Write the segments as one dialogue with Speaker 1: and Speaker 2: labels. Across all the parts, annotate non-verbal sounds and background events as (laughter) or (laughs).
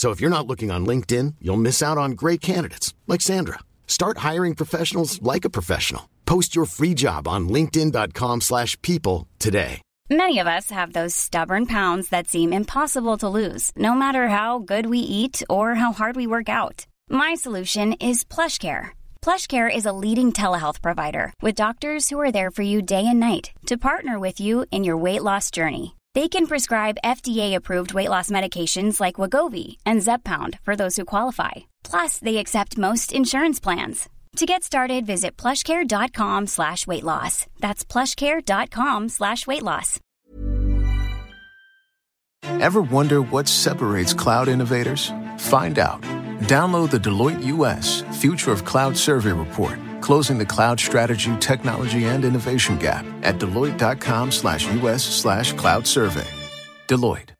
Speaker 1: So if you're not looking on LinkedIn, you'll miss out on great candidates like Sandra. Start hiring professionals like a professional. Post your free job on linkedin.com/people today.
Speaker 2: Many of us have those stubborn pounds that seem impossible to lose, no matter how good we eat or how hard we work out. My solution is PlushCare. PlushCare is a leading telehealth provider with doctors who are there for you day and night to partner with you in your weight loss journey. They can prescribe FDA-approved weight loss medications like Wagovi and Zepbound for those who qualify. Plus, they accept most insurance plans. To get started, visit plushcare.com slash weight loss. That's plushcare.com slash weight loss.
Speaker 3: Ever wonder what separates cloud innovators? Find out. Download the Deloitte US Future of Cloud Survey Report, closing the cloud strategy, technology, and innovation gap at deloitte.com slash US slash cloud survey. Deloitte.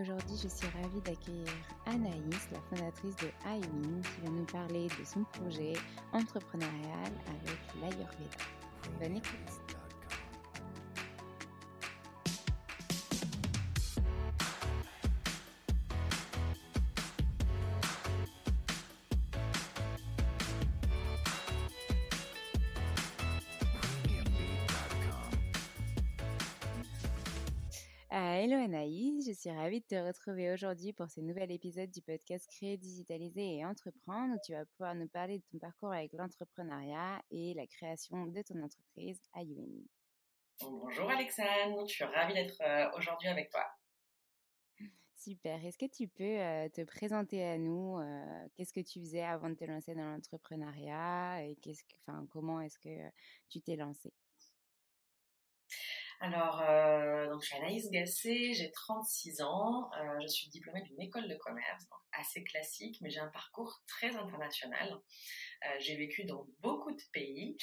Speaker 4: Aujourd'hui, je suis ravie d'accueillir Anaïs, la fondatrice de iWin, qui va nous parler de son projet entrepreneurial avec l'Ayurveda. Bonne écoute. Euh, hello Anaïs, je suis ravie de te retrouver aujourd'hui pour ce nouvel épisode du podcast Créer, Digitaliser et Entreprendre où tu vas pouvoir nous parler de ton parcours avec l'entrepreneuriat et la création de ton entreprise iWin.
Speaker 5: Bonjour Alexandre, je suis ravie d'être euh, aujourd'hui avec toi.
Speaker 4: Super, est-ce que tu peux euh, te présenter à nous euh, Qu'est-ce que tu faisais avant de te lancer dans l'entrepreneuriat et qu'est-ce que, enfin, comment est-ce que tu t'es lancée?
Speaker 5: Alors, euh, donc, je suis Anaïs Gassé, j'ai 36 ans, euh, je suis diplômée d'une école de commerce, donc assez classique, mais j'ai un parcours très international. Euh, j'ai vécu dans beaucoup de pays,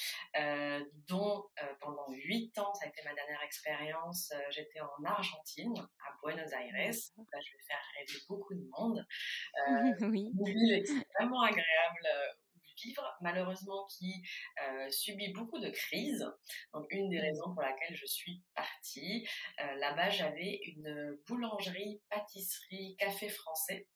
Speaker 5: dont pendant 8 ans, ça a été ma dernière expérience, j'étais en Argentine, à Buenos Aires. Là, je vais faire rêver beaucoup de monde. (laughs)
Speaker 4: Oui.
Speaker 5: une ville extrêmement agréable vivre, malheureusement qui euh, subit beaucoup de crises. Donc une des raisons pour laquelle je suis partie. Euh, Là-bas, j'avais une boulangerie, pâtisserie, café français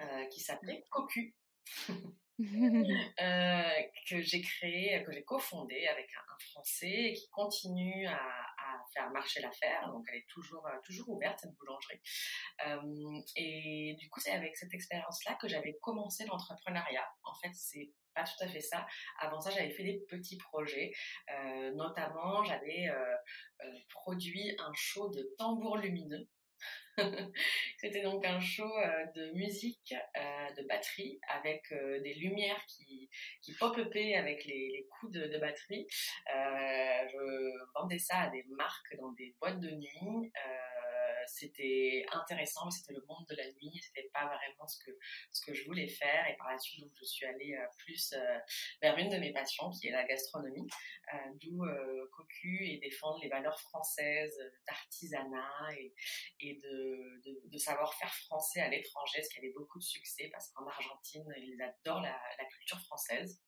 Speaker 5: euh, qui s'appelait Cocu. (laughs) que j'ai créé, que j'ai cofondé avec un, un Français et qui continue à, à faire marcher l'affaire. Donc, elle est toujours, toujours ouverte, cette boulangerie. Euh, et du coup, c'est avec cette expérience-là que j'avais commencé l'entrepreneuriat. En fait, c'est pas tout à fait ça. Avant ça, j'avais fait des petits projets. Euh, notamment, j'avais euh, euh, produit un show de tambour lumineux. (laughs) C'était donc un show de musique, de batterie, avec des lumières qui, qui pop-upaient avec les, les coups de, batterie. Je vendais ça à des marques dans des boîtes de nuit. Euh, c'était intéressant, mais c'était le monde de la nuit, c'était pas vraiment ce que, ce que je voulais faire. Et par la suite, je suis allée plus vers une de mes passions, qui est la gastronomie, d'où Cocu et défendre les valeurs françaises d'artisanat et, et de, savoir-faire français à l'étranger, ce qui avait beaucoup de succès parce qu'en Argentine, ils adorent la culture française.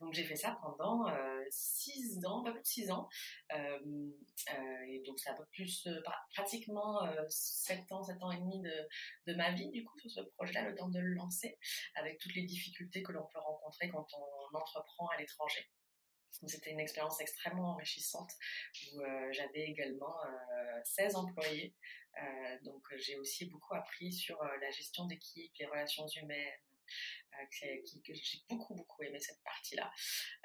Speaker 5: Donc j'ai fait ça pendant euh, six ans, pas plus de six ans. Euh, euh, et donc c'est un peu plus, pratiquement sept ans, sept ans et demi de, ma vie du coup sur ce projet-là, le temps de le lancer, avec toutes les difficultés que l'on peut rencontrer quand on entreprend à l'étranger. C'était une expérience extrêmement enrichissante où j'avais également 16 employés. donc j'ai aussi beaucoup appris sur la gestion d'équipe, les relations humaines, euh, que j'ai beaucoup beaucoup aimé cette partie-là.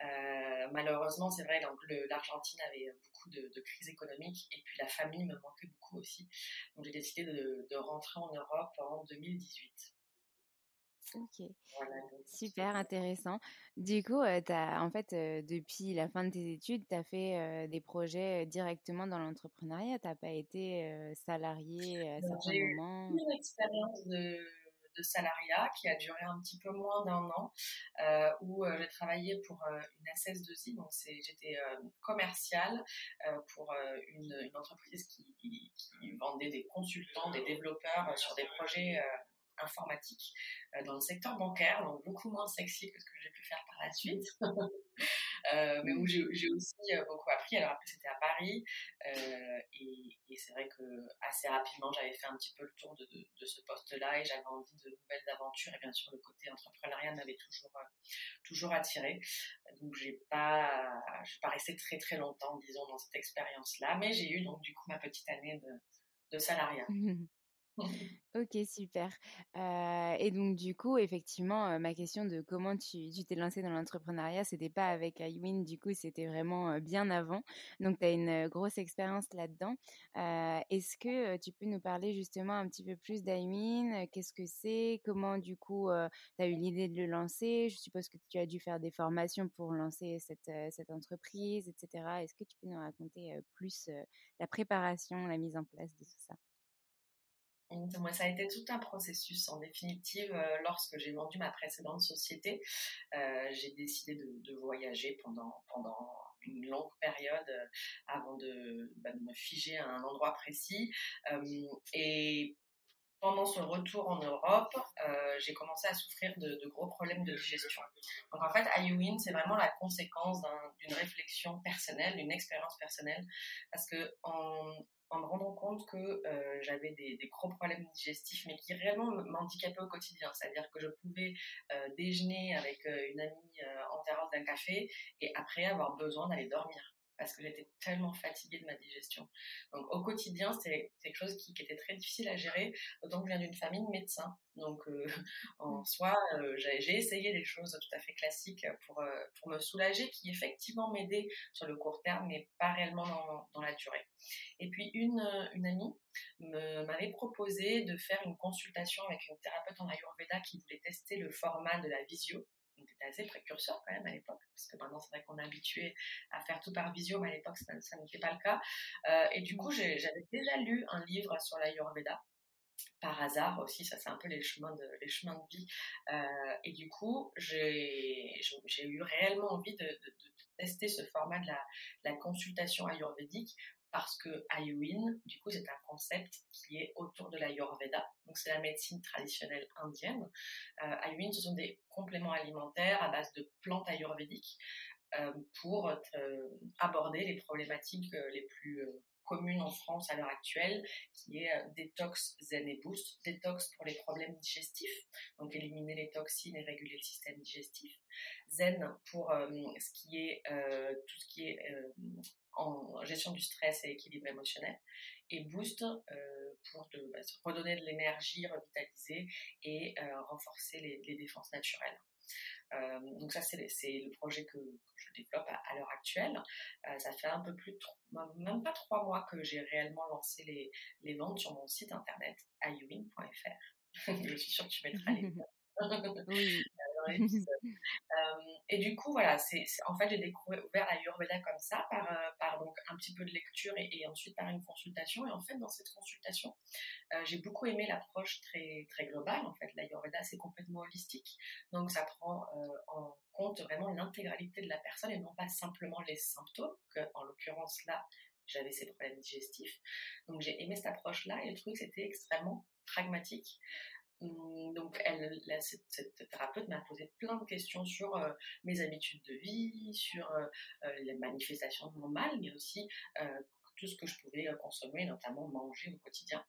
Speaker 5: Euh, malheureusement, c'est vrai, donc l'Argentine avait beaucoup de, crises économiques et puis la famille me manquait beaucoup aussi. Donc j'ai décidé de, rentrer en Europe en 2018.
Speaker 4: Ok, super intéressant. Du coup, euh, as, en fait, depuis la fin de tes études, tu as fait des projets directement dans l'entrepreneuriat. Tu n'as pas été salarié à certains moments.
Speaker 5: J'ai eu une expérience de de salariat qui a duré un petit peu moins d'un an, euh, où euh, j'ai travaillé pour euh, une SS2I, donc j'étais commerciale pour une, entreprise qui, vendait des consultants, des développeurs sur des projets informatiques dans le secteur bancaire, donc beaucoup moins sexy que ce que j'ai pu faire par la suite. (laughs) Euh, mais où j'ai aussi euh, beaucoup appris. Alors après, c'était à Paris, euh, et, et c'est vrai que assez rapidement, j'avais fait un petit peu le tour de, de, de ce poste-là, et j'avais envie de nouvelles aventures. Et bien sûr, le côté entrepreneuriat m'avait toujours toujours attiré. Donc, j'ai pas, je suis pas restée très très longtemps, disons, dans cette expérience-là, mais j'ai eu donc du coup ma petite année de, de salariat. (laughs)
Speaker 4: Ok, super. et donc, du coup, effectivement, ma question de comment tu t'es lancé dans l'entrepreneuriat, c'était pas avec iWin, du coup, c'était vraiment bien avant. Donc, tu as une grosse expérience là-dedans. Est-ce que tu peux nous parler justement un petit peu plus d'iWin Qu'est-ce que c'est Comment, du coup, tu as eu l'idée de le lancer? Je suppose que tu as dû faire des formations pour lancer cette entreprise, etc. Est-ce que tu peux nous raconter plus la préparation, la mise en place de tout ça?
Speaker 5: Ça a été tout un processus. En définitive, euh, lorsque j'ai vendu ma précédente société, euh, j'ai décidé de, voyager pendant, pendant une longue période euh, avant bah, de, me figer à un endroit précis. et pendant ce retour en Europe, j'ai commencé à souffrir de, gros problèmes de digestion. Donc en fait, IUIN, c'est vraiment la conséquence d'une réflexion personnelle, d'une expérience personnelle, parce que en, en me rendant compte que euh, j'avais des, gros problèmes digestifs, mais qui réellement m'handicapaient au quotidien. C'est-à-dire que je pouvais euh, déjeuner avec euh, une amie en terrasse d'un café et après avoir besoin d'aller dormir parce que j'étais tellement fatiguée de ma digestion. Donc au quotidien, c'était quelque chose qui, était très difficile à gérer, d'autant que je viens d'une famille de médecins. Donc euh, (laughs) en mmh. soi, euh, j'ai essayé des choses tout à fait classiques pour, euh, pour me soulager, qui effectivement m'aidaient sur le court terme, mais pas réellement dans, dans la durée. Et puis une, une amie m'avait proposé de faire une consultation avec une thérapeute en Ayurveda qui voulait tester le format de la visio on était assez précurseur quand même à l'époque, parce que maintenant c'est vrai qu'on est habitué à faire tout par visio, mais à l'époque ça, n'était pas le cas. Euh, et du coup, j'avais déjà lu un livre sur l'Ayurveda, par hasard aussi, ça c'est un peu les chemins de, les chemins de vie. Euh, et du coup, j'ai eu réellement envie de, tester ce format de la, la consultation ayurvédique parce que Ayurveda, du coup, c'est un concept qui est autour de l'Ayurveda. Donc, c'est la médecine traditionnelle indienne. Euh, Ayurveda, ce sont des compléments alimentaires à base de plantes ayurvédiques euh, pour euh, aborder les problématiques euh, les plus communes en France à l'heure actuelle, qui est détox, zen et boost. Détox pour les problèmes digestifs, donc éliminer les toxines et réguler le système digestif. Zen pour ce qui est tout ce qui est en gestion du stress et équilibre émotionnel, et Boost euh, pour de, bah, redonner de l'énergie, revitaliser et euh, renforcer les, défenses naturelles. Euh, donc ça, c'est le projet que, je développe à, l'heure actuelle. ça fait un peu plus de même pas trois mois que j'ai réellement lancé les, les, ventes sur mon site internet iuin.fr. (laughs) je suis sûre que tu mettras les (laughs) oui. Et du coup, voilà, c'est, en fait, j'ai découvert l'Ayurveda comme ça, par, par donc un petit peu de lecture et, ensuite par une consultation. Et en fait, dans cette consultation, j'ai beaucoup aimé l'approche très, très globale. En fait, l'Ayurveda, c'est complètement holistique. Donc, ça prend en compte vraiment l'intégralité de la personne et non pas simplement les symptômes, que, en l'occurrence là, j'avais ces problèmes digestifs. Donc j'ai aimé cette approche-là et le truc c'était extrêmement pragmatique. Hum, donc elle, cette, thérapeute m'a posé plein de questions sur euh, mes habitudes de vie, sur euh, euh, les manifestations de mon mal, mais aussi tout ce que je pouvais consommer, notamment manger au quotidien.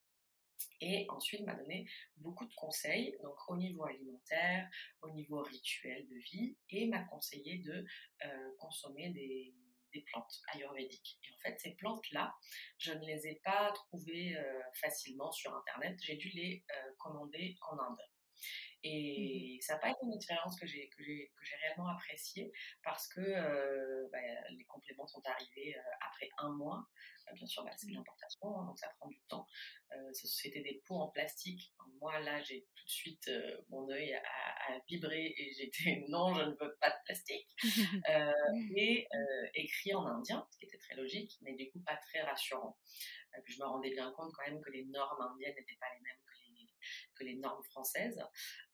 Speaker 5: Et ensuite m'a donné beaucoup de conseils, donc au niveau alimentaire, au niveau rituel de vie, et m'a conseillé de consommer des, plantes ayurvédiques. Et en fait, ces plantes-là, je ne les ai pas trouvées euh, facilement sur Internet. J'ai dû les euh, commander en Inde. Et mmh ça n'a pas été une expérience que j'ai, que j'ai, que j'ai réellement appréciée parce que euh, bah, les compléments sont arrivés après un mois. bien sûr, bah, c'est de mmh. l'importation, hein, donc ça prend du temps. c'était des pots en plastique. Moi, là, j'ai tout de suite mon œil a, vibré et j'ai dit (laughs) non, je ne veux pas de plastique. (laughs) et écrit en indien, ce qui était très logique, mais du coup pas très rassurant. je me rendais bien compte quand même que les normes indiennes n'étaient pas les mêmes que les, que les normes françaises.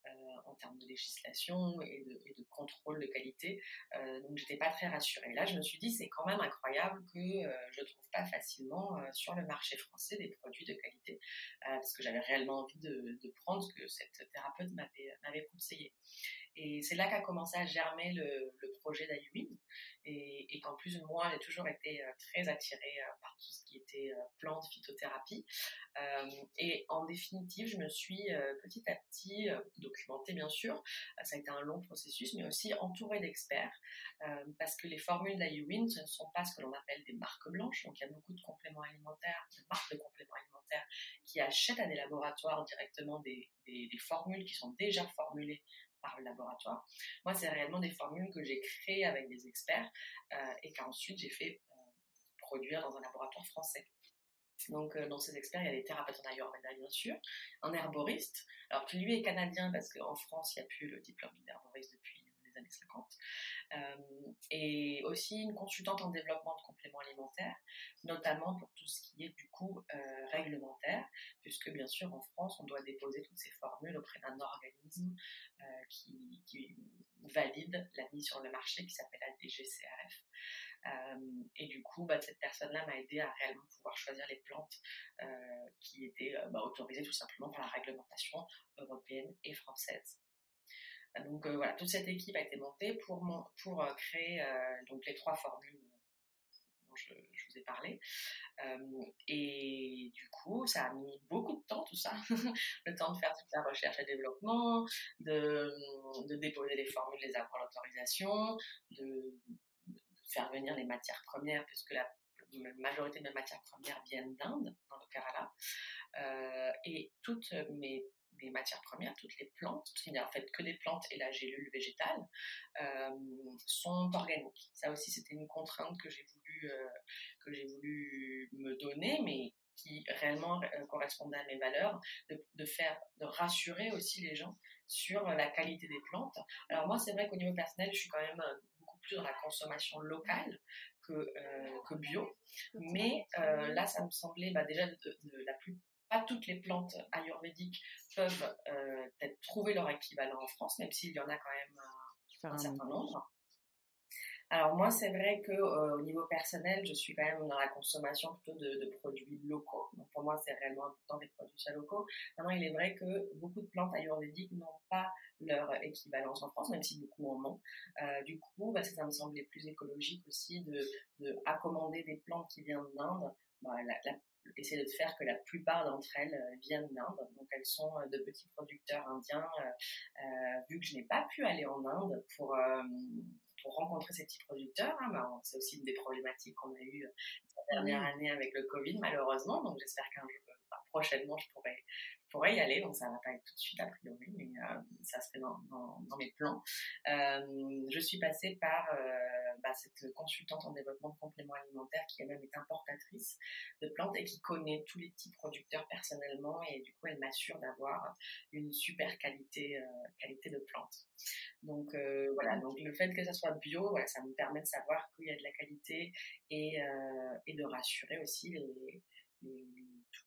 Speaker 5: Euh, en termes de législation et de, contrôle de qualité. Euh, donc j'étais pas très rassurée. Là, je me suis dit c'est quand même incroyable que euh, je trouve pas facilement sur le marché français des produits de qualité, parce que j'avais réellement envie de, prendre ce que cette thérapeute m'avait conseillé. Et c'est là qu'a commencé à germer le, projet d'Ayuin. Et, qu'en plus, moi, j'ai toujours été très attirée par tout ce qui était plantes, phytothérapie. et en définitive, je me suis petit à petit documentée, bien sûr. ça a été un long processus, mais aussi entourée d'experts. parce que les formules d'Ayuin, ce ne sont pas ce que l'on appelle des marques blanches. Donc, il y a beaucoup de compléments alimentaires, de marques de compléments alimentaires qui achètent à des laboratoires directement des, formules qui sont déjà formulées par le laboratoire. Moi, c'est réellement des formules que j'ai créées avec des experts euh, et qu'ensuite j'ai fait euh, produire dans un laboratoire français. Donc, euh, dans ces experts, il y a des thérapeutes en Ayurveda, bien sûr, un herboriste, alors lui est canadien parce qu'en France, il n'y a plus le diplôme d'herboriste depuis années 50, et aussi une consultante en développement de compléments alimentaires, notamment pour tout ce qui est du coup réglementaire, puisque bien sûr en France, on doit déposer toutes ces formules auprès d'un organisme euh, qui, valide la mise sur le marché qui s'appelle la DGCRF. Euh, et du coup, bah, cette personne-là m'a aidé à réellement pouvoir choisir les plantes euh, qui étaient bah, autorisées tout simplement par la réglementation européenne et française. Donc voilà, toute cette équipe a été montée pour, pour créer donc les trois formules dont je, vous ai parlé. et du coup, ça a mis beaucoup de temps tout ça, (laughs) le temps de faire toute la recherche et développement, de, de déposer les formules, les avoir l'autorisation, de, faire venir les matières premières, puisque la majorité de mes matières premières viennent d'Inde, dans le Kerala. Euh, et toutes mes les matières premières, toutes les plantes, qui n'y en fait que des plantes et la gélule végétale, euh, sont organiques. Ça aussi, c'était une contrainte que j'ai voulu, euh, que j'ai voulu me donner, mais qui réellement euh, correspondait à mes valeurs, de, faire, de rassurer aussi les gens sur la qualité des plantes. Alors moi, c'est vrai qu'au niveau personnel, je suis quand même beaucoup plus dans la consommation locale que, que bio, mais là, ça me semblait bah, déjà de, la plus pas toutes les plantes ayurvédiques peuvent euh, trouver leur équivalent en France, même s'il y en a quand même euh, un, certain nombre. Alors moi, c'est vrai que euh, au niveau personnel, je suis quand même dans la consommation plutôt de, produits locaux. Donc pour moi, c'est réellement important des produits locaux. Maintenant, il est vrai que beaucoup de plantes ayurvédiques n'ont pas leur équivalence en France, même si beaucoup en ont. du coup, bah, ça me semblait plus écologique aussi de, des plantes qui viennent d'Inde. Bah, la, essayer de faire que la plupart d'entre elles euh, viennent d'Inde. Donc elles sont euh, de petits producteurs indiens. Euh, vu que je n'ai pas pu aller en Inde pour pour rencontrer ces petits producteurs. Hein, bah, c'est aussi une des problématiques qu'on a eues la dernière année avec le Covid, malheureusement. Donc j'espère qu'un jour, prochainement, je pourrai, pourrais y aller. Donc ça va pas être tout de suite a priori, mais ça serait dans, dans, mes plans. je suis passée par bah, cette consultante en développement de compléments alimentaires qui elle-même est importatrice de plantes et qui connaît tous les petits producteurs personnellement et du coup elle m'assure d'avoir une super qualité qualité de plantes. Donc voilà, donc le fait que ça soit bio, ça me permet de savoir qu'il y a de la qualité et, et de rassurer aussi les,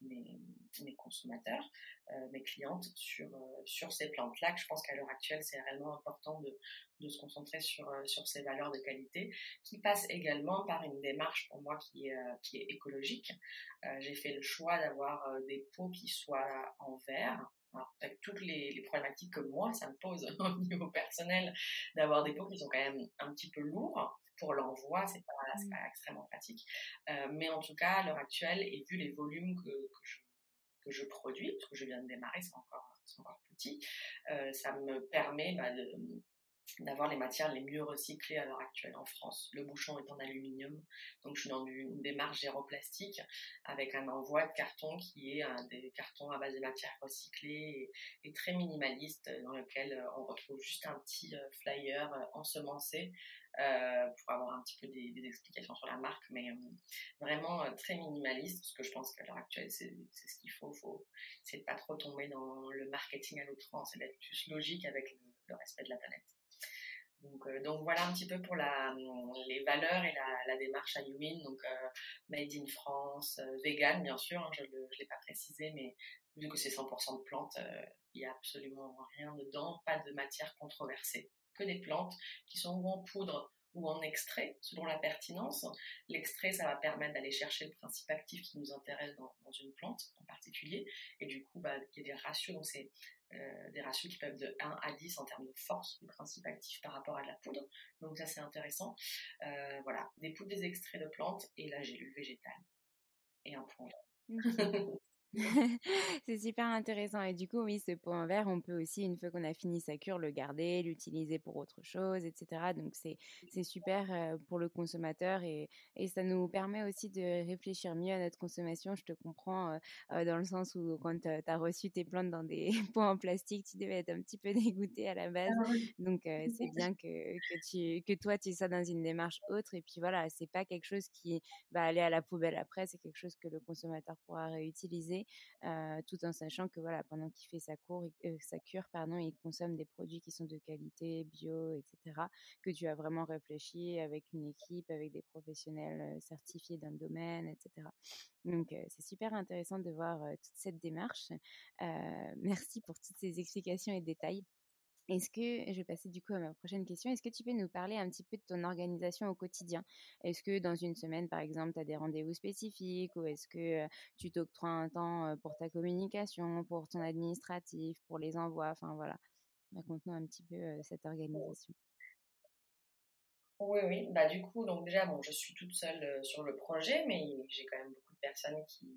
Speaker 5: mes, consommateurs, euh, mes clientes sur, euh, sur ces plantes-là, je pense qu'à l'heure actuelle, c'est réellement important de, de se concentrer sur, euh, sur ces valeurs de qualité, qui passent également par une démarche pour moi qui est, qui est écologique. J'ai fait le choix d'avoir des pots qui soient en verre, avec toutes les, les, problématiques que moi, ça me pose (laughs) au niveau personnel, d'avoir des pots qui sont quand même un petit peu lourds pour l'envoi, c'est pas, mmh. pas extrêmement pratique. Euh, mais en tout cas, à l'heure actuelle, et vu les volumes que, que, je, que, je, produis, parce que je viens de démarrer, c'est encore, encore petit, euh, ça me permet bah, de, d'avoir les matières les mieux recyclées à l'heure actuelle en France. Le bouchon est en aluminium, donc je suis dans une démarche géroplastique avec un envoi de carton qui est un des cartons à base de matières recyclées et, très minimaliste dans lequel euh, on retrouve juste un petit flyer ensemencé euh, pour avoir un petit peu des, explications sur la marque, mais euh, vraiment euh, très minimaliste, parce que je pense qu'à l'heure actuelle, c'est ce qu'il faut. faut c'est de pas trop tomber dans le marketing à l'outrance, et d'être plus logique avec le, respect de la planète. Donc, donc, voilà un petit peu pour la, les valeurs et la, la démarche à Yumin. Donc made in France, vegan bien sûr, hein, je ne l'ai pas précisé, mais vu que c'est 100% de plantes, il n'y a absolument rien dedans, pas de matière controversée que des plantes qui sont ou en poudre ou en extrait, selon la pertinence. L'extrait, ça va permettre d'aller chercher le principe actif qui nous intéresse dans, une plante en particulier. Et du coup, bah, il y a des ratios, donc c'est euh, des ratios qui peuvent de 1 à 10 en termes de force du principe actif par rapport à de la poudre. Donc ça, c'est intéressant. Euh, voilà, des poudres, des extraits de plantes et la gélule végétale. Et un point. (laughs) (laughs)
Speaker 4: c'est super intéressant. Et du coup, oui, ce pot en verre, on peut aussi, une fois qu'on a fini sa cure, le garder, l'utiliser pour autre chose, etc. Donc, c'est, c'est super pour le consommateur et, et ça nous permet aussi de réfléchir mieux à notre consommation. Je te comprends dans le sens où quand tu as reçu tes plantes dans des (laughs) pots en plastique, tu devais être un petit peu (laughs) dégoûté à la base. Ah Donc, c'est bien que, que, tu, que toi, tu sois dans une démarche autre. Et puis voilà, c'est pas quelque chose qui va aller à la poubelle après, c'est quelque chose que le consommateur pourra réutiliser tout en sachant que voilà, pendant qu'il fait sa, cure, pardon, il consomme des produits qui sont de qualité, bio, etc., que tu as vraiment réfléchi avec une équipe, avec des professionnels certifiés dans le domaine, etc. Donc, c'est super intéressant de voir toute cette démarche. (laughs) merci pour toutes ces explications et détails. Est-ce que, je vais passer du coup à ma prochaine question, est-ce que tu peux nous parler un petit peu de ton organisation au quotidien? Est-ce que dans une semaine, par exemple, tu as des rendez-vous spécifiques ou est-ce que tu t'octroies un temps pour ta communication, pour ton administratif, pour les envois? Enfin voilà, raconte-nous un petit peu cette organisation.
Speaker 5: Oui, oui. Bah, du coup, donc déjà, bon, je suis toute seule sur le projet, mais j'ai quand même beaucoup personnes qui,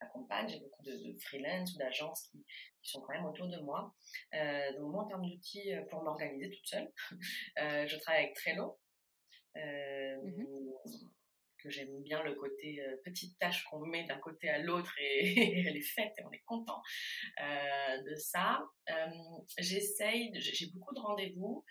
Speaker 5: m'accompagnent. J'ai beaucoup de, de freelance ou d'agences qui, qui, sont quand même autour de moi. Euh, donc, moi, en termes d'outils euh, pour m'organiser toute seule, (laughs) euh, je travaille avec Trello. Mmh que j'aime bien le côté petite tâche qu'on met d'un côté à l'autre et, (laughs) elle est faite et on est content de ça. J'essaye, j'ai beaucoup de rendez-vous.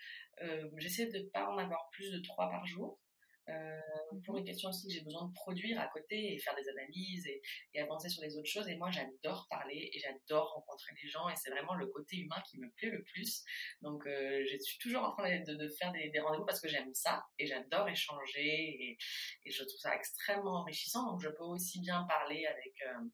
Speaker 5: J'essaie de ne pas en avoir plus de trois par jour. Euh, pour une question aussi que j'ai besoin de produire à côté et faire des analyses et, avancer sur les autres choses. Et moi, j'adore parler et j'adore rencontrer les gens et c'est vraiment le côté humain qui me plaît le plus. Donc, euh, je suis toujours en train de, faire des, rendez-vous parce que j'aime ça et j'adore échanger et, je trouve ça extrêmement enrichissant. Donc, je peux aussi bien parler avec euh,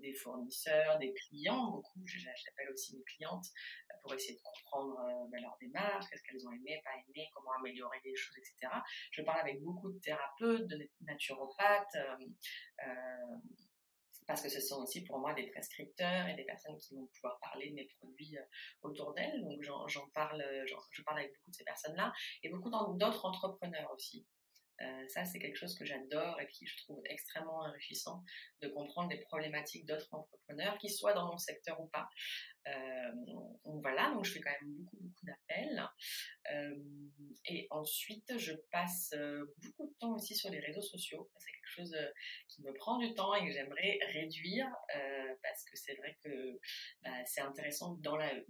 Speaker 5: des fournisseurs, des clients, beaucoup, j'appelle aussi mes clientes euh, pour essayer de comprendre euh, ben, leur démarche, qu'est-ce qu'elles ont aimé, pas aimé, comment améliorer les choses, etc. Je parle avec beaucoup de thérapeutes, de naturopathes, parce que ce sont aussi pour moi des prescripteurs et des personnes qui vont pouvoir parler de mes produits autour d'elles. Donc j'en parle, je parle avec beaucoup de ces personnes-là et beaucoup d'autres entrepreneurs aussi. Euh, ça, c'est quelque chose que j'adore et qui je trouve extrêmement enrichissant de comprendre les problématiques d'autres entrepreneurs, qu'ils soient dans mon secteur ou pas. Euh, donc voilà, donc je fais quand même beaucoup, beaucoup d'appels. Euh, et ensuite, je passe beaucoup de temps aussi sur les réseaux sociaux. C'est quelque chose qui me prend du temps et que j'aimerais réduire parce que c'est vrai que bah, c'est intéressant dans, le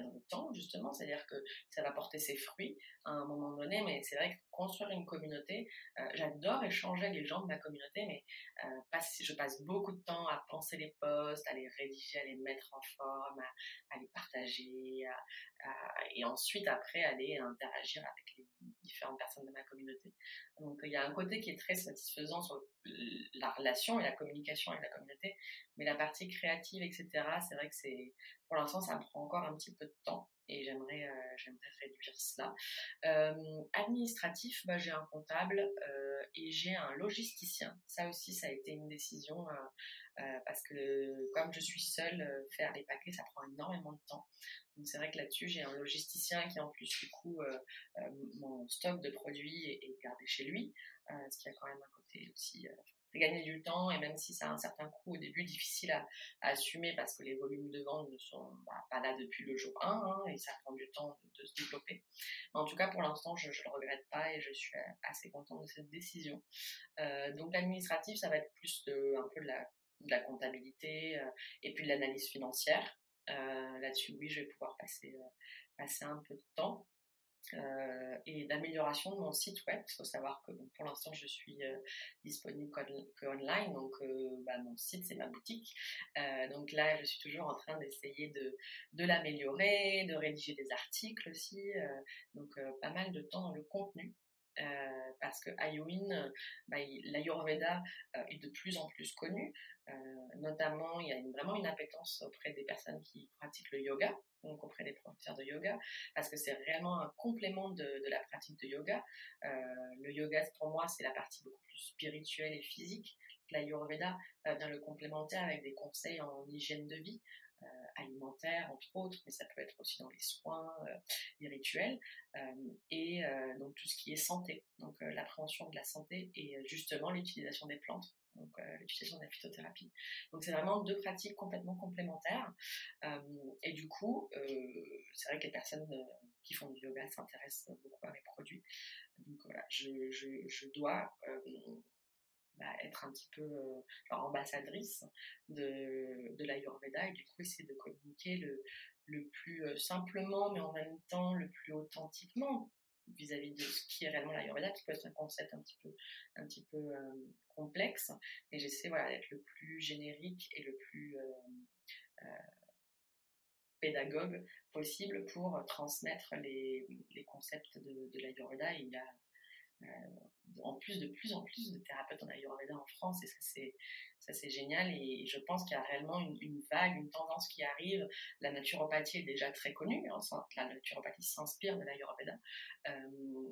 Speaker 5: dans le temps, justement, c'est-à-dire que ça va porter ses fruits à un moment donné, mais c'est vrai que construire une communauté, euh, j'adore échanger les gens de ma communauté, mais euh, je passe beaucoup de temps à penser les posts, à les rédiger, à les mettre en forme, à, les partager, et ensuite, après, aller interagir avec les différentes personnes de ma communauté. Donc, il y a un côté qui est très satisfaisant sur la relation et la communication avec la communauté, mais la partie créative, etc., c'est vrai que c'est, pour l'instant, ça prend encore un petit peu de temps et j'aimerais, euh, j'aimerais réduire cela. Euh, administratif, bah, j'ai un comptable euh, et j'ai un logisticien. Ça aussi, ça a été une décision parce que comme je suis seule, faire les paquets, ça prend énormément de temps. Donc c'est vrai que là-dessus, j'ai un logisticien qui en plus du coup mon stock de produits est, est gardé chez lui, ce qui a quand même un côté aussi gagner du temps et même si ça a un certain coût au début difficile à, assumer parce que les volumes de vente ne sont bah, pas là depuis le jour 1 hein, et ça prend du temps de, se développer. En tout cas, pour l'instant, je ne le regrette pas et je suis assez contente de cette décision. Euh, donc l'administratif, ça va être plus de, un peu de la, de la comptabilité euh, et puis de l'analyse financière. Euh, là-dessus, oui, je vais pouvoir passer, passer un peu de temps. Euh, et d'amélioration de mon site web. Il faut savoir que pour l'instant, je suis euh, disponible que, online. Donc, euh, bah, mon site, c'est ma boutique. donc là, je suis toujours en train d'essayer de, de l'améliorer, de rédiger des articles aussi. donc, pas mal de temps dans le contenu. Parce que Ayuin, bah, l'Ayurveda est de plus en plus connu. notamment, il y a vraiment une appétence auprès des personnes qui pratiquent le yoga donc auprès des professeurs de yoga, parce que c'est réellement un complément de, la pratique de yoga. Euh, le yoga, pour moi, c'est la partie beaucoup plus spirituelle et physique. L'Ayurveda vient le complémenter avec des conseils en hygiène de vie, euh, alimentaire entre autres, mais ça peut être aussi dans les soins, euh, les rituels, et donc tout ce qui est santé, donc l'appréhension de la santé et justement l'utilisation des plantes donc euh, l'utilisation de la phytothérapie. Donc c'est vraiment deux pratiques complètement complémentaires. Euh, et du coup, euh, c'est vrai que les personnes qui font du yoga s'intéressent beaucoup à mes produits. Donc voilà, je dois bah, être un petit peu genre ambassadrice de, de l'Ayurveda et du coup essayer de communiquer le, le plus simplement mais en même temps le plus authentiquement vis-à-vis de ce qui est réellement l'Ayurveda, qui peut être un concept un petit peu, un petit peu euh, complexe, mais j'essaie voilà, d'être le plus générique et le plus euh, euh, pédagogue possible pour transmettre les, les concepts de, de l'Ayurveda. Il a en plus de plus en plus de thérapeutes en Ayurveda en France et ça c'est ça, c'est génial et je pense qu'il y a réellement une, vague, une tendance qui arrive. La naturopathie est déjà très connue. Hein, la naturopathie s'inspire de l'Ayurveda. Euh,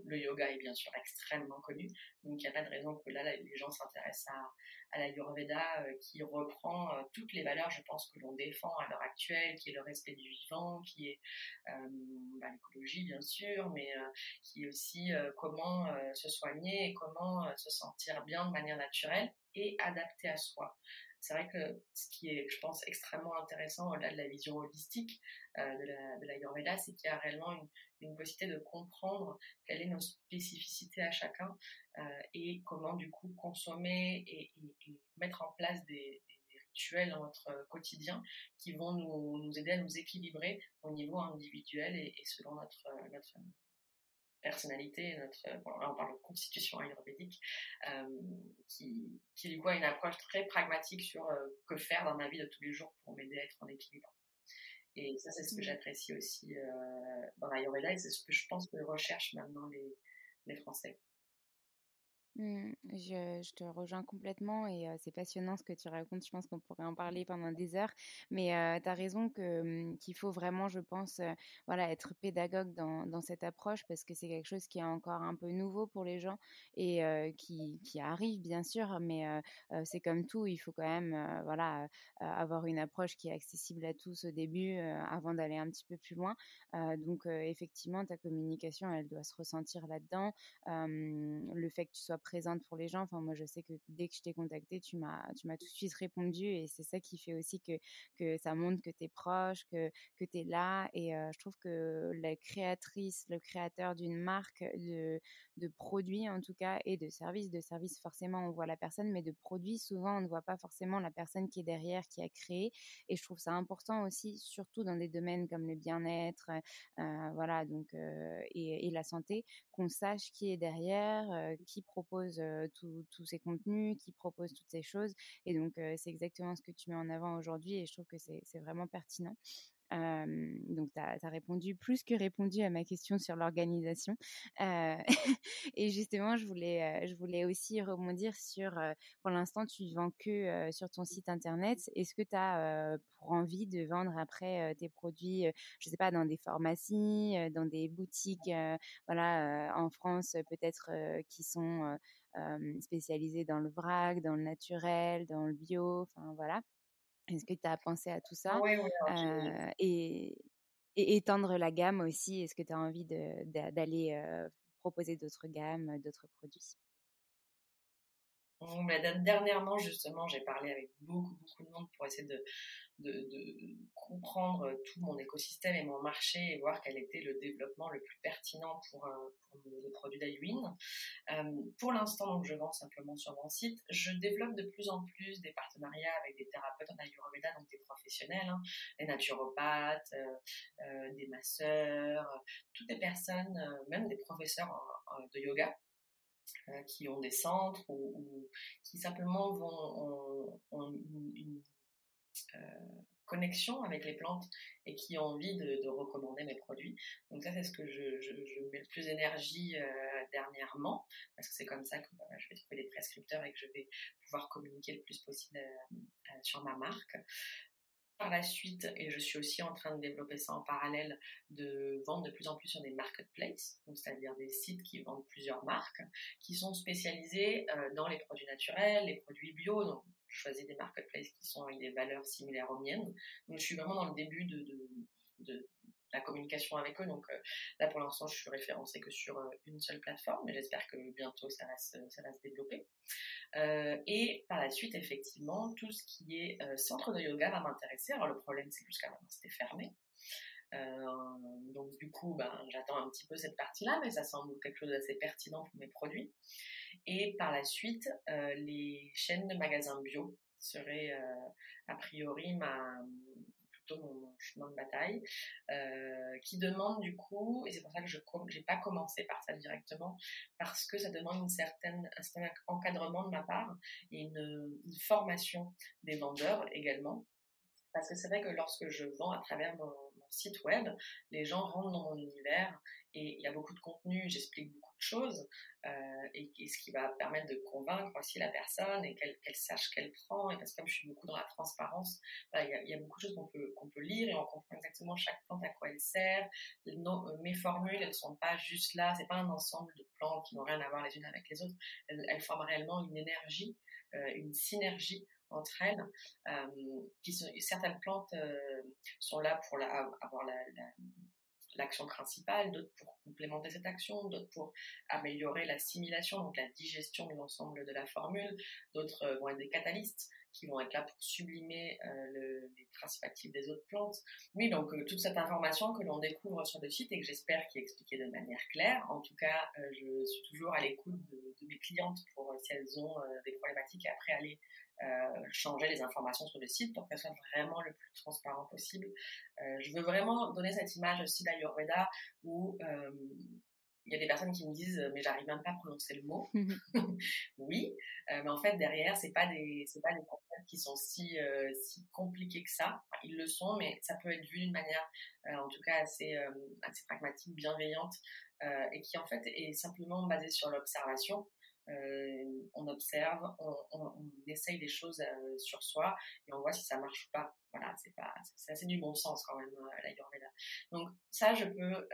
Speaker 5: le yoga est bien sûr extrêmement connu. Donc, il n'y a pas de raison que là, les gens s'intéressent à, à l'Ayurveda euh, qui reprend euh, toutes les valeurs, je pense, que l'on défend à l'heure actuelle, qui est le respect du vivant, qui est bah, l'écologie, bien sûr, mais qui est aussi comment se soigner comment se sentir bien de manière naturelle et adapté à soi. C'est vrai que ce qui est, je pense, extrêmement intéressant au-delà de la vision holistique euh, de, la, de l'Ayurveda, c'est qu'il y a réellement une, possibilité de comprendre quelles sont nos spécificités à chacun euh, et comment du coup consommer et, mettre en place des, rituels dans notre quotidien qui vont nous, aider à nous équilibrer au niveau individuel et, et selon notre, notre, personnalité, notre, là on parle de constitution ayurvédique, euh, qui, qui du coup a une approche très pragmatique sur euh, que faire dans ma vie de tous les jours pour m'aider à être en équilibre. Et ça, c'est ce que mmh. j'apprécie aussi euh, dans l'Ayurveda et c'est ce que je pense que recherchent maintenant les, les Français.
Speaker 4: Mmh, je, te rejoins complètement et c'est passionnant ce que tu racontes. Je pense qu'on pourrait en parler pendant des heures, mais tu as raison mmh, qu'il faut vraiment, je pense, voilà, être pédagogue dans, dans cette approche parce que c'est quelque chose qui est encore un peu nouveau pour les gens et qui, qui arrive bien sûr, mais c'est comme tout, il faut quand même, voilà, avoir une approche qui est accessible à tous au début avant d'aller un petit peu plus loin. donc effectivement, ta communication, elle doit se ressentir là-dedans. le fait que tu sois présente pour les gens. Enfin, moi, je sais que dès que je t'ai contacté, tu m'as, tu m'as tout de suite répondu et c'est ça qui fait aussi que, que ça montre que tu es proche, que, que tu es là. Et je trouve que la créatrice, le créateur d'une marque de, de produits, en tout cas, et de services, de services, forcément, on voit la personne, mais de produits, souvent, on ne voit pas forcément la personne qui est derrière, qui a créé. Et je trouve ça important aussi, surtout dans des domaines comme le bien-être, voilà, donc, et, et, la santé, qu'on sache qui est derrière, qui propose tous ces contenus, qui propose toutes ces choses. Et donc, c'est exactement ce que tu mets en avant aujourd'hui et je trouve que c'est vraiment pertinent donc, tu as, répondu plus que répondu à ma question sur l'organisation. (laughs) Et justement, je voulais, je voulais aussi rebondir sur, pour l'instant, tu ne vends que sur ton site internet. Est-ce que tu as pour envie de vendre après tes produits, je ne sais pas, dans des pharmacies, dans des boutiques, voilà, en France, peut-être qui sont spécialisées dans le vrac, dans le naturel, dans le bio, enfin voilà? Est-ce que tu as pensé à tout ça?
Speaker 5: oui, oui,
Speaker 4: et, et, étendre la gamme aussi Est-ce que tu as envie d'aller proposer d'autres gammes, d'autres produits?
Speaker 5: Mmh, Dernièrement, justement, j'ai parlé avec beaucoup, beaucoup de monde pour essayer de, de, comprendre tout mon écosystème et mon marché et voir quel était le développement le plus pertinent pour, euh, pour les produits d'Iwin. Euh, pour l'instant, je vends simplement sur mon site. Je développe de plus en plus des partenariats avec des thérapeutes en Ayurveda, donc des professionnels, hein, des naturopathes, euh, des masseurs, toutes les personnes, même des professeurs de yoga qui ont des centres ou, qui simplement vont ont, une connexion avec les plantes et qui ont envie de, recommander mes produits. Donc ça, c'est ce que je, mets le plus d'énergie euh, dernièrement, parce que c'est comme ça que je vais trouver des prescripteurs et que je vais pouvoir communiquer le plus possible euh, sur ma marque par la suite, et je suis aussi en train de développer ça en parallèle, de vendre de plus en plus sur des marketplaces, c'est-à-dire des sites qui vendent plusieurs marques, qui sont spécialisés dans les produits naturels, les produits bio. Donc, je choisis des marketplaces qui sont avec des valeurs similaires aux miennes. Donc, je suis vraiment dans le début de, la communication avec eux. Donc, euh, là, pour l'instant, je suis référencée que sur euh, une seule plateforme, mais j'espère que bientôt, ça va se, ça va se développer. Euh, et par la suite, effectivement, tout ce qui est centre de yoga va m'intéresser. Alors, le problème, c'est que jusqu'à maintenant, c'était fermé. donc du coup, ben, j'attends un petit peu cette partie-là, mais ça semble quelque chose d'assez pertinent pour mes produits. Et par la suite, les chaînes de magasins bio seraient a priori ma, mon, chemin de bataille, euh, qui demande du coup, et c'est pour ça que je n'ai pas commencé par ça directement, parce que ça demande une certaine, un certain encadrement de ma part et une, formation des vendeurs également. Parce que c'est vrai que lorsque je vends à travers mon, site web, les gens rentrent dans mon univers et il y a beaucoup de contenu, j'explique beaucoup de choses, euh, et, ce qui va permettre de convaincre aussi la personne et qu'elle sache qu'elle prend. Et parce que comme je suis beaucoup dans la transparence, il y, a, beaucoup de choses qu'on peut, qu'on peut lire et on comprend exactement chaque plante à quoi elle sert. Euh, mes formules, elles sont pas juste là, c'est pas un ensemble de plantes qui n'ont rien à voir les unes avec les autres. Elles, forment réellement une énergie, euh, une synergie entre elles. certaines plantes sont là pour avoir la l'action principale, d'autres pour complémenter cette action, d'autres pour améliorer l'assimilation, donc la digestion de l'ensemble de la formule, d'autres euh, vont être des catalystes qui vont être là pour sublimer euh, les principes actifs des autres plantes. Oui, donc euh, toute cette information que l'on découvre sur le site et que j'espère qui est expliquée de manière claire. En tout cas, je suis toujours à l'écoute de, de, mes clientes pour si elles ont des problématiques et après aller euh, changer les informations sur le site pour qu'elles soient vraiment le plus transparent possible. Euh, je veux vraiment donner cette image aussi d'Ayurveda où euh, il y a des personnes qui me disent mais j'arrive même pas à prononcer le mot. (laughs) oui, mais en fait derrière c'est pas des c'est pas des concepts qui sont si si compliqués que ça. ils le sont, mais ça peut être vu d'une manière en tout cas assez assez pragmatique, bienveillante et qui en fait est simplement basée sur l'observation. Euh, on observe, on, essaye des choses euh, sur soi et on voit si ça marche ou pas. Voilà, c'est pas, c'est assez du bon sens quand même euh, l'Ayurveda. Donc ça, je peux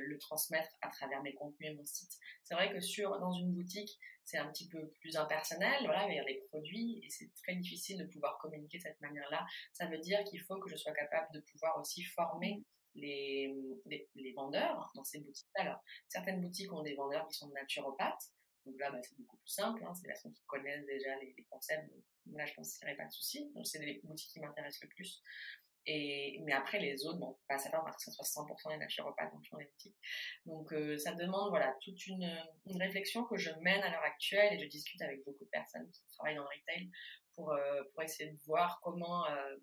Speaker 5: le transmettre à travers mes contenus et mon site. C'est vrai que sur dans une boutique, c'est un petit peu plus impersonnel. Voilà, il y a les produits et c'est très difficile de pouvoir communiquer de cette manière-là. Ça veut dire qu'il faut que je sois capable de pouvoir aussi former les, les, les vendeurs dans ces boutiques. Alors, certaines boutiques ont des vendeurs qui sont naturopathes Donc là, bah, c'est beaucoup plus simple. Hein. C'est des personnes qui connaissent déjà les, concepts. Là, je pense qu'il n'y aurait pas de souci. Donc c'est les boutiques qui m'intéressent le plus. Et, mais après, les autres, bon, ça va parce que ça soit 100% des naturopathes dans les boutiques. Donc, euh, ça demande, voilà, toute une, une, réflexion que je mène à l'heure actuelle et je discute avec beaucoup de personnes qui travaillent dans le retail pour, euh, pour essayer de voir comment euh,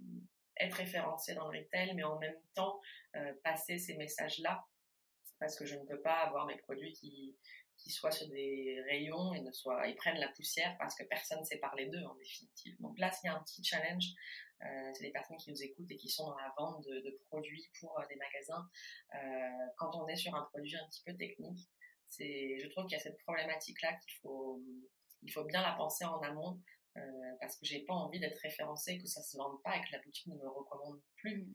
Speaker 5: être référencé dans le retail, mais en même temps passer ces messages-là parce que je ne peux pas avoir mes produits qui, qui soient sur des rayons et ne soient, ils prennent la poussière parce que personne ne sait parler d'eux en définitive. Donc là, s'il y a un petit challenge, euh, c'est les personnes qui nous écoutent et qui sont dans la vente de, produits pour euh, des magasins. Euh, quand on est sur un produit un petit peu technique, c'est, je trouve qu'il y a cette problématique-là qu'il faut, bien la penser en amont parce que j'ai pas envie d'être référencée, que ça se vende pas et que la boutique ne me recommande plus.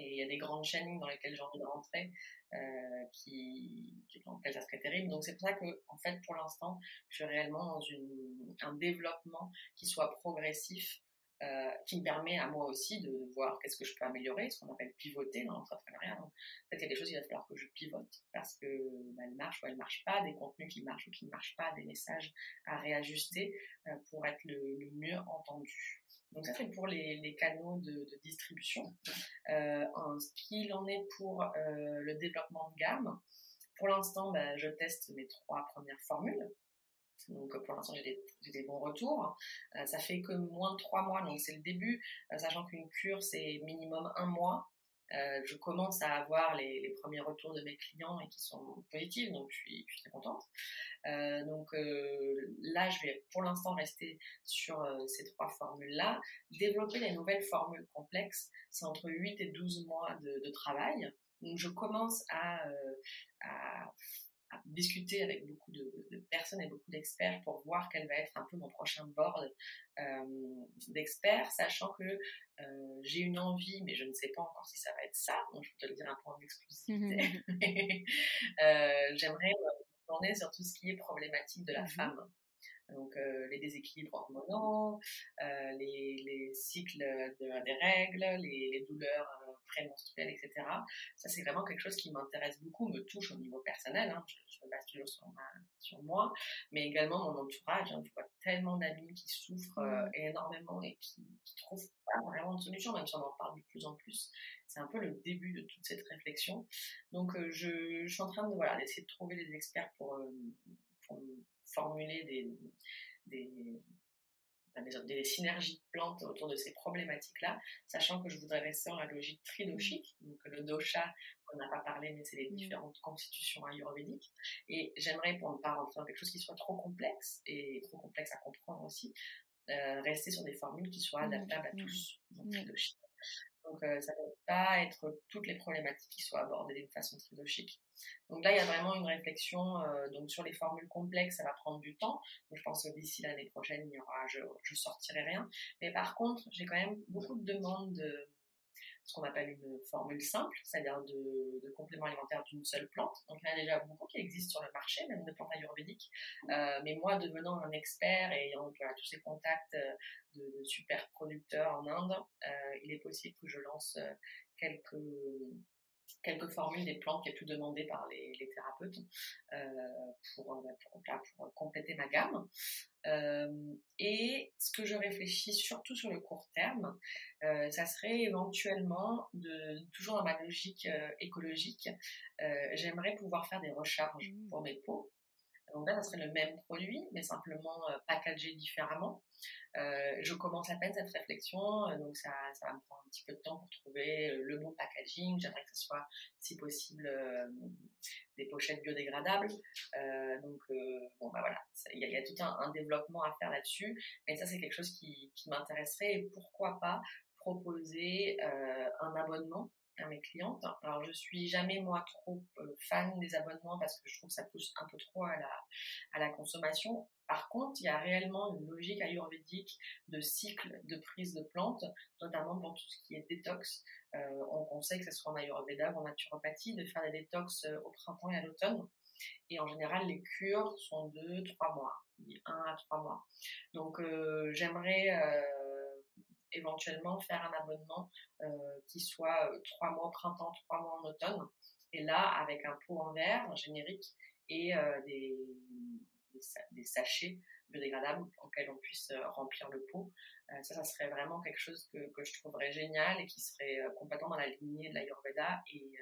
Speaker 5: Et il y a des grandes chaînes dans lesquelles j'ai envie de rentrer euh, qui, dans lesquelles ça serait terrible. Donc c'est pour ça que, en fait, pour l'instant, je suis réellement dans une, un développement qui soit progressif, euh, qui me permet à moi aussi de voir qu'est-ce que je peux améliorer, ce qu'on appelle pivoter dans l'entrepreneuriat. Donc peut-être qu'il y a des choses qu'il va falloir que je pivote parce que bah, elles marchent ou elles marchent pas, des contenus qui marchent ou qui ne marchent pas, des messages à réajuster euh, pour être le mieux entendu. Donc ça c'est pour les, canaux de, distribution. Euh, ce qu'il en est pour euh, le développement de gamme, pour l'instant bah, je teste mes trois premières formules. Donc pour l'instant j'ai des, bons retours. Euh, ça fait que moins de trois mois, donc c'est le début, sachant qu'une cure c'est minimum un mois. Euh, je commence à avoir les, premiers retours de mes clients et qui sont positifs, donc je suis, très contente. Euh, donc euh, là, je vais pour l'instant rester sur ces trois formules-là. Développer les nouvelles formules complexes, c'est entre 8 et 12 mois de, travail. Donc je commence à à discuter avec beaucoup de, de personnes et beaucoup d'experts pour voir quel va être un peu mon prochain board euh, d'experts, sachant que euh, j'ai une envie, mais je ne sais pas encore si ça va être ça, donc je peux te le dire un peu en exclusivité. (laughs) euh, J'aimerais me tourner sur tout ce qui est problématique de la mmh femme. Donc les déséquilibres hormonaux, les, les, cycles de, des règles, les, les douleurs prémenstruelles, etc. Ça, c'est vraiment quelque chose qui m'intéresse beaucoup, me touche au niveau personnel. Hein. Je, je, me base toujours sur, ma, sur moi, mais également mon entourage. Hein. Je vois tellement d'amis qui souffrent euh, mmh. énormément et qui, qui trouvent pas vraiment de solution, même si on en parle de plus en plus. C'est un peu le début de toute cette réflexion. Donc, euh, je, je, suis en train de voilà d'essayer de trouver des experts pour, euh, pour formuler des, des, des, synergies de plantes autour de ces problématiques-là, sachant que je voudrais rester dans la logique tridoshique, donc le dosha, on n'a pas parlé, mais c'est les différentes constitutions ayurvédiques. Et j'aimerais, pour ne pas rentrer dans quelque chose qui soit trop complexe, et trop complexe à comprendre aussi, euh, rester sur des formules qui soient adaptables à tous. Donc, tridoshique. Donc, euh, ça ne peut pas être toutes les problématiques qui soient abordées d'une façon tridoshique. Donc là, il y a vraiment une réflexion. Euh, donc sur les formules complexes, ça va prendre du temps. Donc je pense que d'ici l'année prochaine, il aura, je, je sortirai rien. Mais par contre, j'ai quand même beaucoup de demandes de ce qu'on appelle une formule simple, c'est-à-dire de, de compléments alimentaires d'une seule plante. Donc il y en a déjà beaucoup qui existent sur le marché, même de plantes ayurvédiques. Euh, mais moi, devenant un expert et ayant tous ces contacts euh, de, super producteurs en Inde, euh, il est possible que je lance quelques quelques formules des plantes les plus demandées par les, les thérapeutes euh, pour, euh, pour, pour, pour, compléter ma gamme. Euh, et ce que je réfléchis surtout sur le court terme, euh, ça serait éventuellement, de, toujours dans ma logique euh, écologique, euh, j'aimerais pouvoir faire des recharges mmh. pour mes pots. Donc là, ça serait le même produit, mais simplement packagé différemment. Euh, je commence à peine cette réflexion, euh, donc ça, ça va me prendre un petit peu de temps pour trouver euh, le bon packaging. J'aimerais que ce soit, si possible, des pochettes biodégradables. donc, bon, bah voilà, il y, a tout un, développement à faire là-dessus. Mais ça, c'est quelque chose qui m'intéresserait. Et pourquoi pas proposer un abonnement mes clientes. Alors je suis jamais moi trop fan des abonnements parce que je trouve que ça pousse un peu trop à la, à la consommation. Par contre, il y a réellement une logique ayurvédique de cycle de prise de plantes, notamment pour tout ce qui est détox. Euh, on conseille que ce soit en ayurveda ou en naturopathie de faire des détox euh, au printemps et à l'automne. Et en général, les cures sont de trois mois, un à trois mois. Donc, euh, j'aimerais euh, éventuellement faire un abonnement euh, qui soit trois mois au printemps, trois mois en automne. Et là, avec un pot en verre, un générique, et des, des, sachets biodégradables auxquels on puisse remplir le pot. ça, ça serait vraiment quelque chose que, que, je trouverais génial et qui serait complètement dans la lignée de l'Ayurveda et,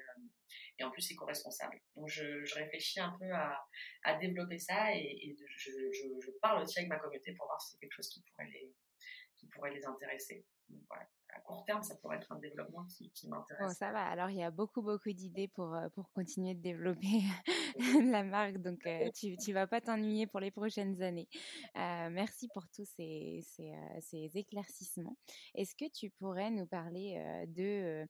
Speaker 5: et en plus éco-responsable. Donc je, je, réfléchis un peu à, à développer ça et, et je, je, je, parle aussi avec ma communauté pour voir si c'est quelque chose qui pourrait les, qui pourrait les intéresser. À court terme, ça pourrait être un développement qui, qui m'intéresse.
Speaker 4: Bon, ça va. Alors, il y a beaucoup, beaucoup d'idées pour, euh, pour continuer de développer (laughs) la marque. Donc, euh, (laughs) tu ne vas pas t'ennuyer pour les prochaines années. Euh, merci pour tous ces, ces, ces éclaircissements. Est-ce que tu pourrais nous parler de,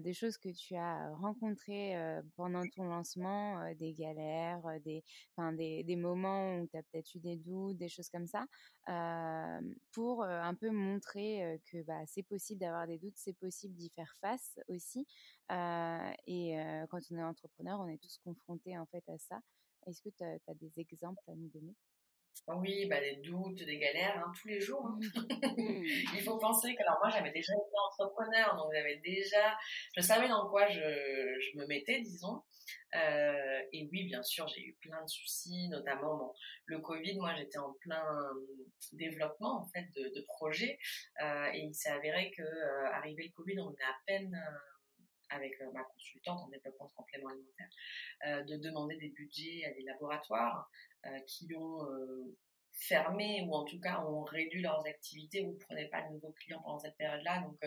Speaker 4: des choses que tu as rencontrées pendant ton lancement, des galères, des, des, des moments où tu as peut-être eu des doutes, des choses comme ça, pour un peu montrer que bah, c'est possible d'avoir des doutes, c'est possible d'y faire face aussi. et quand on est entrepreneur, on est tous confrontés en fait à ça. Est-ce que tu as, des exemples à nous donner?
Speaker 5: Oui, bah, des doutes, des galères, hein, tous les jours. Hein. (laughs) Il faut penser que, alors moi, j'avais déjà été entrepreneur, donc j'avais déjà, je savais dans quoi je, je me mettais, disons. Euh, et oui, bien sûr, j'ai eu plein de soucis, notamment bon, le Covid. Moi, j'étais en plein développement en fait de, de projets, euh, et il s'est avéré que euh, arrivé le Covid, on est à peine avec ma consultante en développement de compléments alimentaires, de demander des budgets à des laboratoires qui ont fermé ou en tout cas ont réduit leurs activités ou ne prenaient pas de nouveaux clients pendant cette période-là. Donc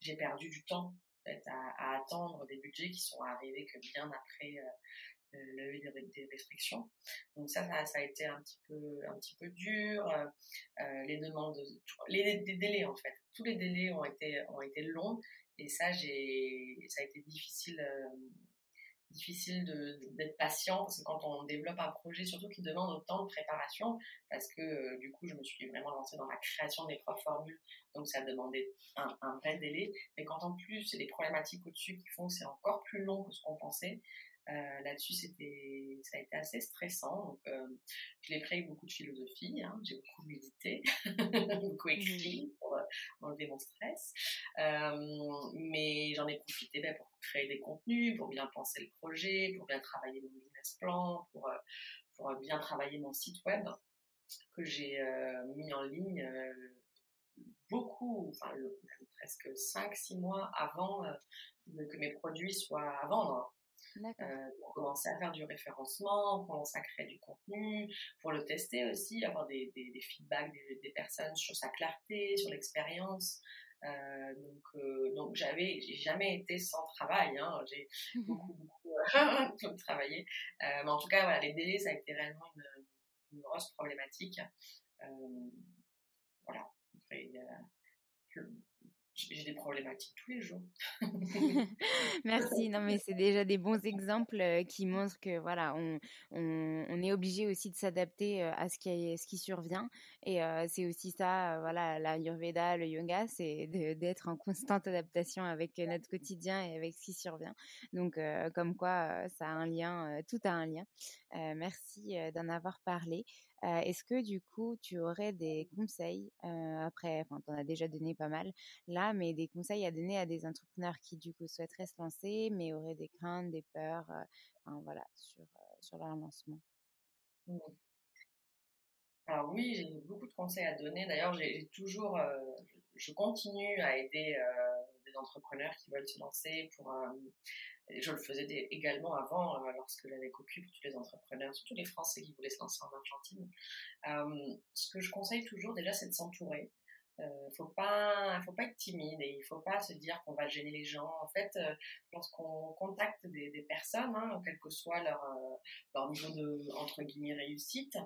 Speaker 5: j'ai perdu du temps à, attendre des budgets qui sont arrivés que bien après euh, le des, des, restrictions. Donc ça, ça, a été un petit peu, un petit peu dur. Euh, les demandes, les, délais en fait, tous les délais ont été, ont été longs et ça, j'ai, ça a été difficile. Euh, difficile d'être patient parce que quand on développe un projet, surtout qui demande autant de préparation, parce que euh, du coup, je me suis vraiment lancée dans la création de mes propres formules, donc ça demandait un, un vrai délai. Mais quand en plus, c'est des problématiques au-dessus qui font que c'est encore plus long que ce qu'on pensait, euh, Là-dessus, c'était, ça a été assez stressant. Donc, euh, je l'ai pris avec beaucoup de philosophie. Hein. J'ai beaucoup médité, (laughs) beaucoup écrit mmh. pour euh, enlever mon stress. Euh, mais j'en ai profité ben, pour créer des contenus, pour bien penser le projet, pour bien travailler mon business plan, pour, pour bien travailler mon site web que j'ai mis en ligne beaucoup, enfin presque 5-6 mois avant que mes produits soient à vendre. Euh, pour commencer à faire du référencement, commencer à créer du contenu, pour le tester aussi, avoir des, des, des feedbacks des, des, personnes sur sa clarté, sur l'expérience. Euh, donc, euh, donc j'avais, j'ai jamais été sans travail. Hein. J'ai (laughs) beaucoup, (laughs) beaucoup travaillé. Euh, mais en tout cas, voilà, les délais, ça a été réellement une, une grosse problématique. voilà. Après, j'ai des problématiques tous les jours. (laughs)
Speaker 4: Merci. Non, mais c'est déjà des bons exemples euh, qui montrent que voilà, on, on, on est obligé aussi de s'adapter euh, à ce qui, ce qui survient. Et euh, c'est aussi ça, voilà, la Yurveda, le yoga, c'est d'être en constante adaptation avec notre quotidien et avec ce qui survient. Donc, comme quoi, ça a un lien, tout a un lien. merci d'en avoir parlé. Est-ce que du coup, tu aurais des conseils après, enfin, tu en as déjà donné pas mal là, mais des conseils à donner à des entrepreneurs qui du coup souhaiteraient se lancer, mais auraient des craintes, des peurs, enfin, voilà, sur, sur leur lancement?
Speaker 5: Mmh. Alors oui, j'ai beaucoup de conseils à donner. D'ailleurs, j'ai toujours, je continue à aider des entrepreneurs qui veulent se lancer pour je le faisais également avant, euh, lorsque j'avais cocu pour tous les entrepreneurs, surtout les Français qui voulaient se lancer en Argentine. Euh, ce que je conseille toujours, déjà, c'est de s'entourer. Euh, faut pas, faut pas être timide et il faut pas se dire qu'on va gêner les gens. En fait, euh, lorsqu'on contacte des, personnes, hein, quel que soit leur, leur niveau de entre guillemets réussite,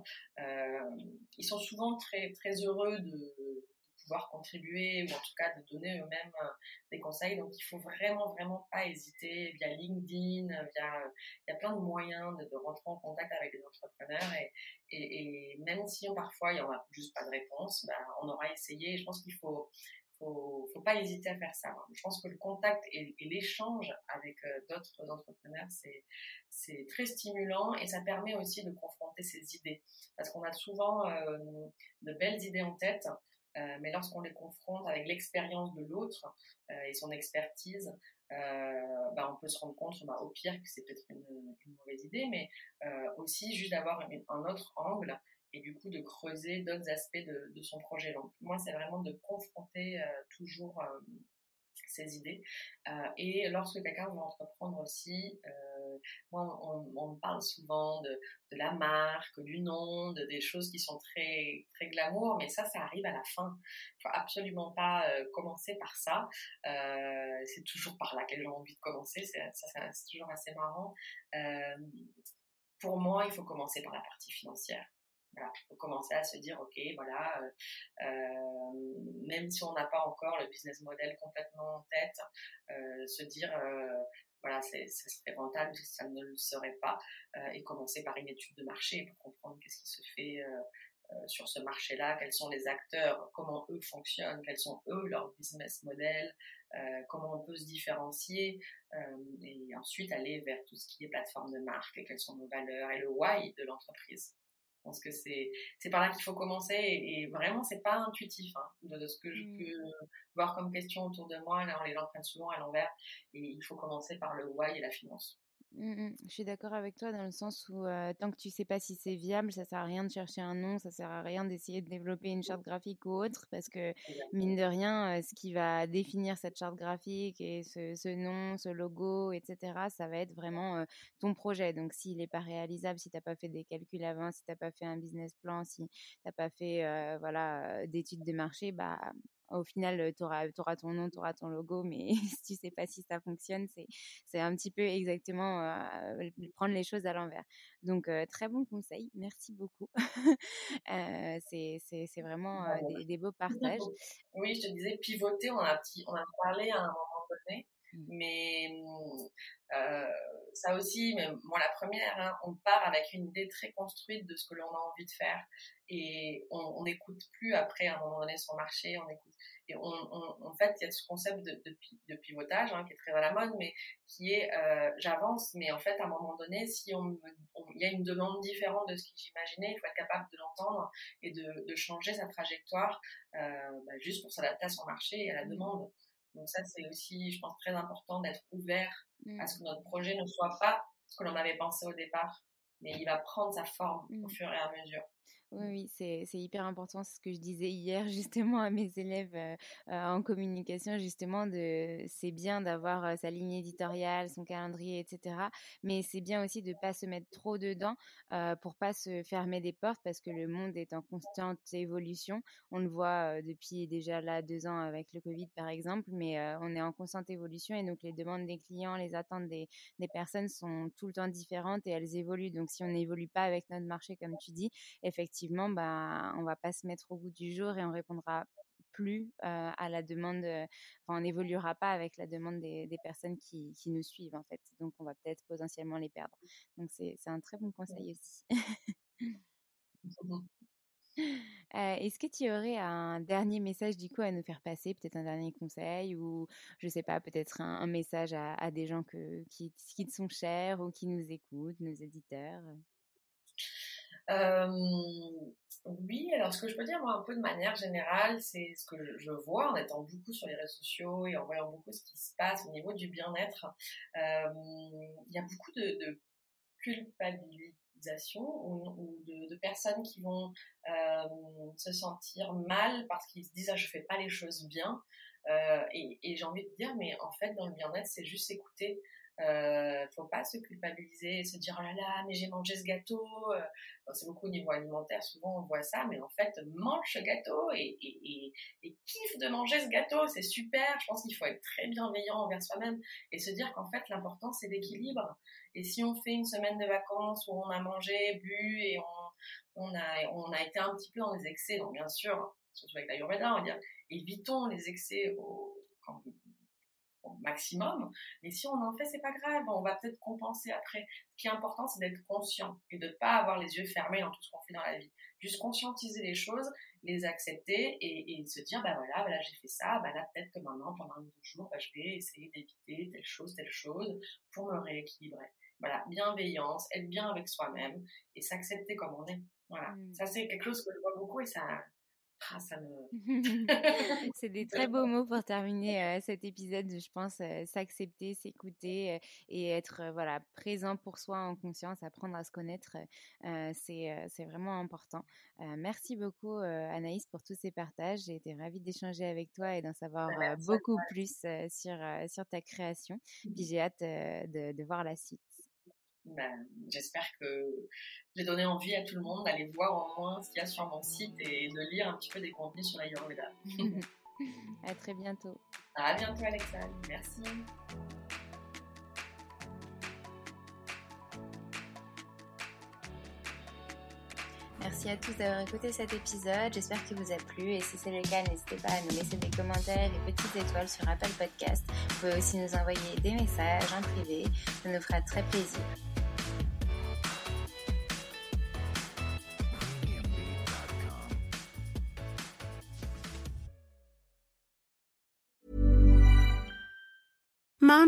Speaker 5: ils sont souvent très très heureux de pouvoir contribuer ou en tout cas de donner eux-mêmes euh, des conseils. Donc il faut vraiment vraiment pas hésiter via LinkedIn, via il y a plein de moyens de, rentrer en contact avec des entrepreneurs et, même si parfois il y en a juste pas de réponse, ben, on aura essayé. Je pense qu'il faut faut, pas hésiter à faire ça. Je pense que le contact et, l'échange avec euh, d'autres entrepreneurs, c'est, c'est très stimulant et ça permet aussi de confronter ses idées. Parce qu'on a souvent euh, de belles idées en tête, euh, mais lorsqu'on les confronte avec l'expérience de l'autre euh, et son expertise, bah, on peut se rendre compte, bah, au pire, que c'est peut-être une, mauvaise idée, mais aussi juste d'avoir un autre angle et du coup de creuser d'autres aspects de, son projet. Donc moi, c'est vraiment de confronter toujours ces idées. et lorsque quelqu'un veut entreprendre aussi, moi, on, parle souvent de, la marque, du nom, de, des choses qui sont très, très glamour, mais ça, ça arrive à la fin. Il faut absolument pas euh, commencer par ça. Euh, c'est toujours par là que j'ai envie de commencer. C'est, toujours assez marrant. Euh, pour moi, il faut commencer par la partie financière. Voilà, il faut commencer à se dire, ok, voilà, même si on n'a pas encore le business model complètement en tête, se dire, voilà, ça serait rentable ça ne le serait pas, euh, et commencer par une étude de marché pour comprendre qu'est-ce qui se fait euh, euh, sur ce marché-là, quels sont les acteurs, comment eux fonctionnent, quels sont eux leurs business models, comment on peut se différencier, et ensuite aller vers tout ce qui est plateforme de marque, et quelles sont nos valeurs et le why de l'entreprise. Je pense que c'est c'est par là qu'il faut commencer et, vraiment c'est pas intuitif hein, de, ce que je mmh. peux voir comme question autour de moi. Là, les gens prennent souvent à l'envers et il faut commencer par le why et la finance.
Speaker 4: Mmh, mmh. Je suis d'accord avec toi dans le sens où tant que tu sais pas si c'est viable, ça sert à rien de chercher un nom, ça sert à rien d'essayer de développer une charte graphique ou autre parce que mine de rien, ce qui va définir cette charte graphique et ce, nom, ce logo, etc., ça va être vraiment ton projet. Donc s'il n'est pas réalisable, si tu n'as pas fait des calculs avant, si tu n'as pas fait un business plan, si tu n'as pas fait voilà d'études de marché, bah au final, tu auras, ton nom, tu auras ton logo, mais (laughs) si tu sais pas si ça fonctionne, c'est un petit peu exactement prendre les choses à l'envers. Donc, très bon conseil, merci beaucoup. (laughs) c'est vraiment des, beaux partages.
Speaker 5: Oui, je te disais, pivoter, on a, on a parlé à un moment donné. Mais mmh, ça aussi, mais moi la première, hein, on part avec une idée très construite de ce que l'on a envie de faire et on n'écoute plus après à un moment donné son marché, on écoute. Et on, en fait, il y a ce concept de, de, pivotage hein, qui est très à la mode, mais qui est euh, j'avance, mais en fait, à un moment donné, si on, il y a une demande différente de ce que j'imaginais, il faut être capable de l'entendre et de, de, changer sa trajectoire euh, bah, juste pour s'adapter à son marché et à la mmh. demande. Donc ça, c'est aussi, je pense, très important d'être ouvert à ce que notre projet ne soit pas ce que l'on avait pensé au départ, mais il va prendre sa forme au mmh. fur et à mesure.
Speaker 4: Oui, oui, c'est, hyper important. C'est ce que je disais hier (laughs) justement à mes élèves euh, euh, en communication, justement, de c'est bien d'avoir euh, sa ligne éditoriale, son calendrier, etc. Mais c'est bien aussi de pas se mettre trop dedans pour pas se fermer des portes parce que le monde est en constante évolution. On le voit depuis déjà là deux ans avec le Covid par exemple, mais on est en constante évolution et donc les demandes des clients, les attentes des, des personnes sont tout le temps différentes et elles évoluent. Donc si on n'évolue pas avec notre marché, comme tu dis, effectivement effectivement, bah, on va pas se mettre au goût du jour et on répondra plus à la demande, enfin, on n'évoluera pas avec la demande des, personnes qui, nous suivent en fait. Donc on va peut-être potentiellement les perdre. Donc c'est un très bon conseil aussi. (laughs) Est-ce que tu aurais un dernier message du coup à nous faire passer, peut-être un dernier conseil ou je sais pas, peut-être un, message à, des gens que, qui, qui te sont chers ou qui nous écoutent, nos éditeurs
Speaker 5: euh, oui, alors ce que je peux dire, moi, un peu de manière générale, c'est ce que je vois en étant beaucoup sur les réseaux sociaux et en voyant beaucoup ce qui se passe au niveau du bien-être. Euh, il y a beaucoup de, culpabilisation ou, de, personnes qui vont euh, se sentir mal parce qu'ils se disent ah je fais pas les choses bien et, j'ai envie de dire mais en fait dans le bien-être c'est juste écouter euh, faut pas se culpabiliser et se dire oh là là mais j'ai mangé ce gâteau c'est beaucoup au niveau alimentaire souvent on voit ça mais en fait mange ce gâteau et, kiffe de manger ce gâteau c'est super. Je pense qu'il faut être très bienveillant envers soi-même et se dire qu'en fait l'important c'est l'équilibre. Et si on fait une semaine de vacances où on a mangé bu et on, a on a été un petit peu dans les excès donc bien sûr surtout avec l'ayurveda on va dire évitons les excès au, quand, maximum. Mais si on en fait, c'est pas grave, on va peut-être compenser après. Ce qui est important, c'est d'être conscient et de pas avoir les yeux fermés dans tout ce qu'on fait dans la vie. Juste conscientiser les choses, les accepter et, se dire, bah voilà, bah là j'ai fait ça, bah là peut-être que maintenant, pendant un ou deux jours, bah, je vais essayer d'éviter telle chose, telle chose pour me rééquilibrer. Voilà, bienveillance, être bien avec soi-même et s'accepter comme on est. Voilà, mmh. ça c'est quelque chose que je vois beaucoup et ça, Ah, ça me... (laughs)
Speaker 4: c'est des (laughs) très beaux mots pour terminer cet épisode, je pense, s'accepter, s'écouter et être voilà présent pour soi en conscience, apprendre à se connaître, c'est vraiment important. merci beaucoup Anaïs pour tous ces partages, j'ai été ravie d'échanger avec toi et d'en savoir
Speaker 5: Bah,
Speaker 4: beaucoup plus sur, sur ta création. Puis j'ai hâte de, de voir la suite.
Speaker 5: Ben, j'espère que j'ai donné envie à tout le monde d'aller voir au moins ce qu'il y a sur mon site et de lire un petit peu des contenus sur l'Ayurveda. (laughs)
Speaker 4: à très bientôt.
Speaker 5: À bientôt Alexandre, merci.
Speaker 4: Merci à tous d'avoir écouté cet épisode. J'espère qu'il vous a plu. Et si c'est le cas, n'hésitez pas à nous laisser des commentaires et petites étoiles sur Apple Podcast. Vous pouvez aussi nous envoyer des messages en privé. Ça nous fera très plaisir.
Speaker 6: Tom